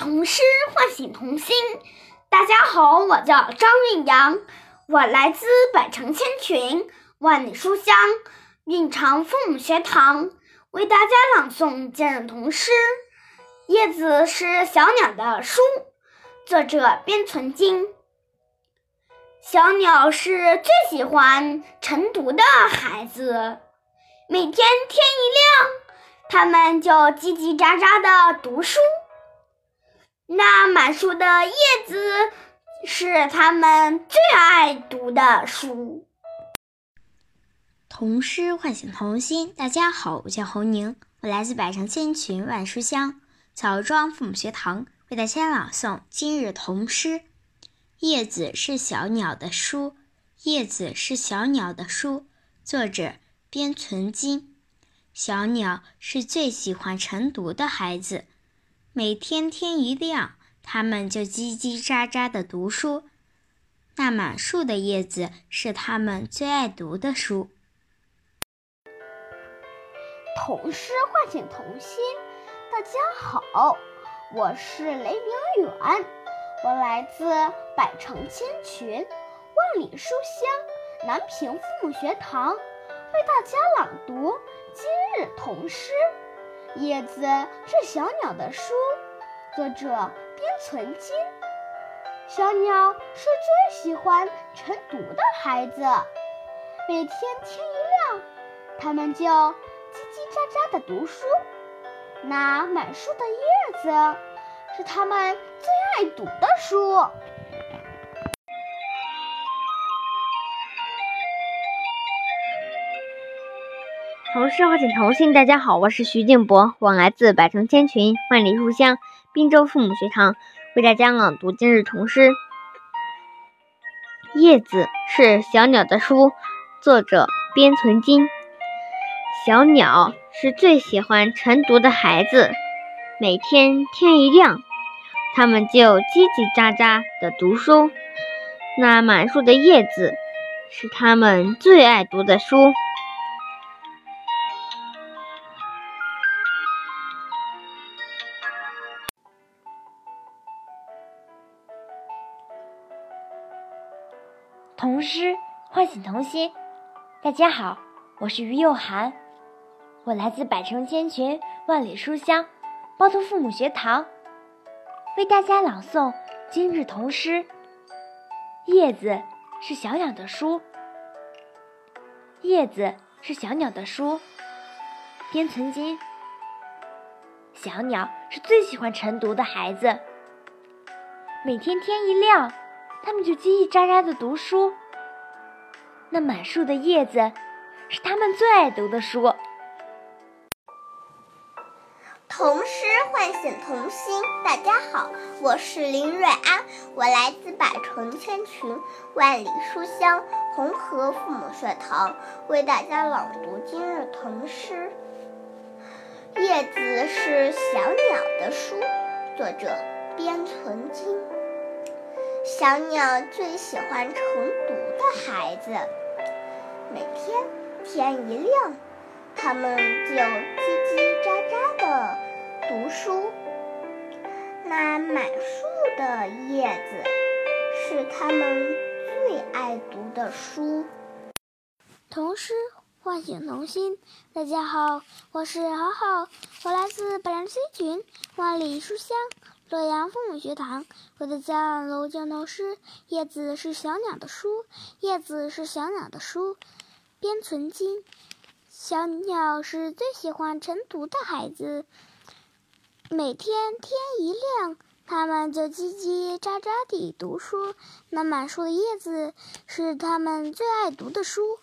童诗唤醒童心。大家好，我叫张韵阳，我来自百城千群，万里书香蕴藏父母学堂，为大家朗诵今日童诗。叶子是小鸟的书，作者边存金。小鸟是最喜欢晨读的孩子，每天天一亮，它们就叽叽喳喳的读书。那满树的叶子是他们最爱读的书。童诗唤醒童心。大家好，我叫侯宁，我来自百城千群万书香枣庄父母学堂，为大家朗诵今日童诗。叶子是小鸟的书，叶子是小鸟的书。作者边存金。小鸟是最喜欢晨读的孩子。每天天一亮，他们就叽叽喳喳地读书。那满树的叶子是他们最爱读的书。童诗唤醒童心。大家好，我是雷明远，我来自百城千群、万里书香南平父母学堂，为大家朗读今日童诗。叶子是小鸟的书，作者边存金。小鸟是最喜欢晨读的孩子，每天天一亮，它们就叽叽喳喳地读书。那满树的叶子是它们最爱读的书。童诗唤醒童心，大家好，我是徐静博，我来自百城千群、万里书香滨州父母学堂，为大家朗读今日童诗。叶子是小鸟的书，作者边存金。小鸟是最喜欢晨读的孩子，每天天一亮，它们就叽叽喳喳地读书。那满树的叶子是它们最爱读的书。童诗唤醒童心。大家好，我是于幼涵，我来自百城千群、万里书香包头父母学堂，为大家朗诵今日童诗。叶子是小鸟的书，叶子是小鸟的书。边存金。小鸟是最喜欢晨读的孩子，每天天一亮。他们就叽叽喳喳的读书，那满树的叶子是他们最爱读的书。童诗唤醒童心，大家好，我是林瑞安，我来自百城千群、万里书香红河父母学堂，为大家朗读今日童诗。叶子是小鸟的书，作者边存金。小鸟最喜欢晨读的孩子，每天天一亮，它们就叽叽喳喳地读书。那满树的叶子是它们最爱读的书。童诗唤醒童心。大家好，我是好好，我来自百城千群，万里书香。洛阳父母学堂，我的家楼江头诗。叶子是小鸟的书，叶子是小鸟的书。边存金。小鸟是最喜欢晨读的孩子，每天天一亮，它们就叽叽喳喳地读书。那满树的叶子是它们最爱读的书。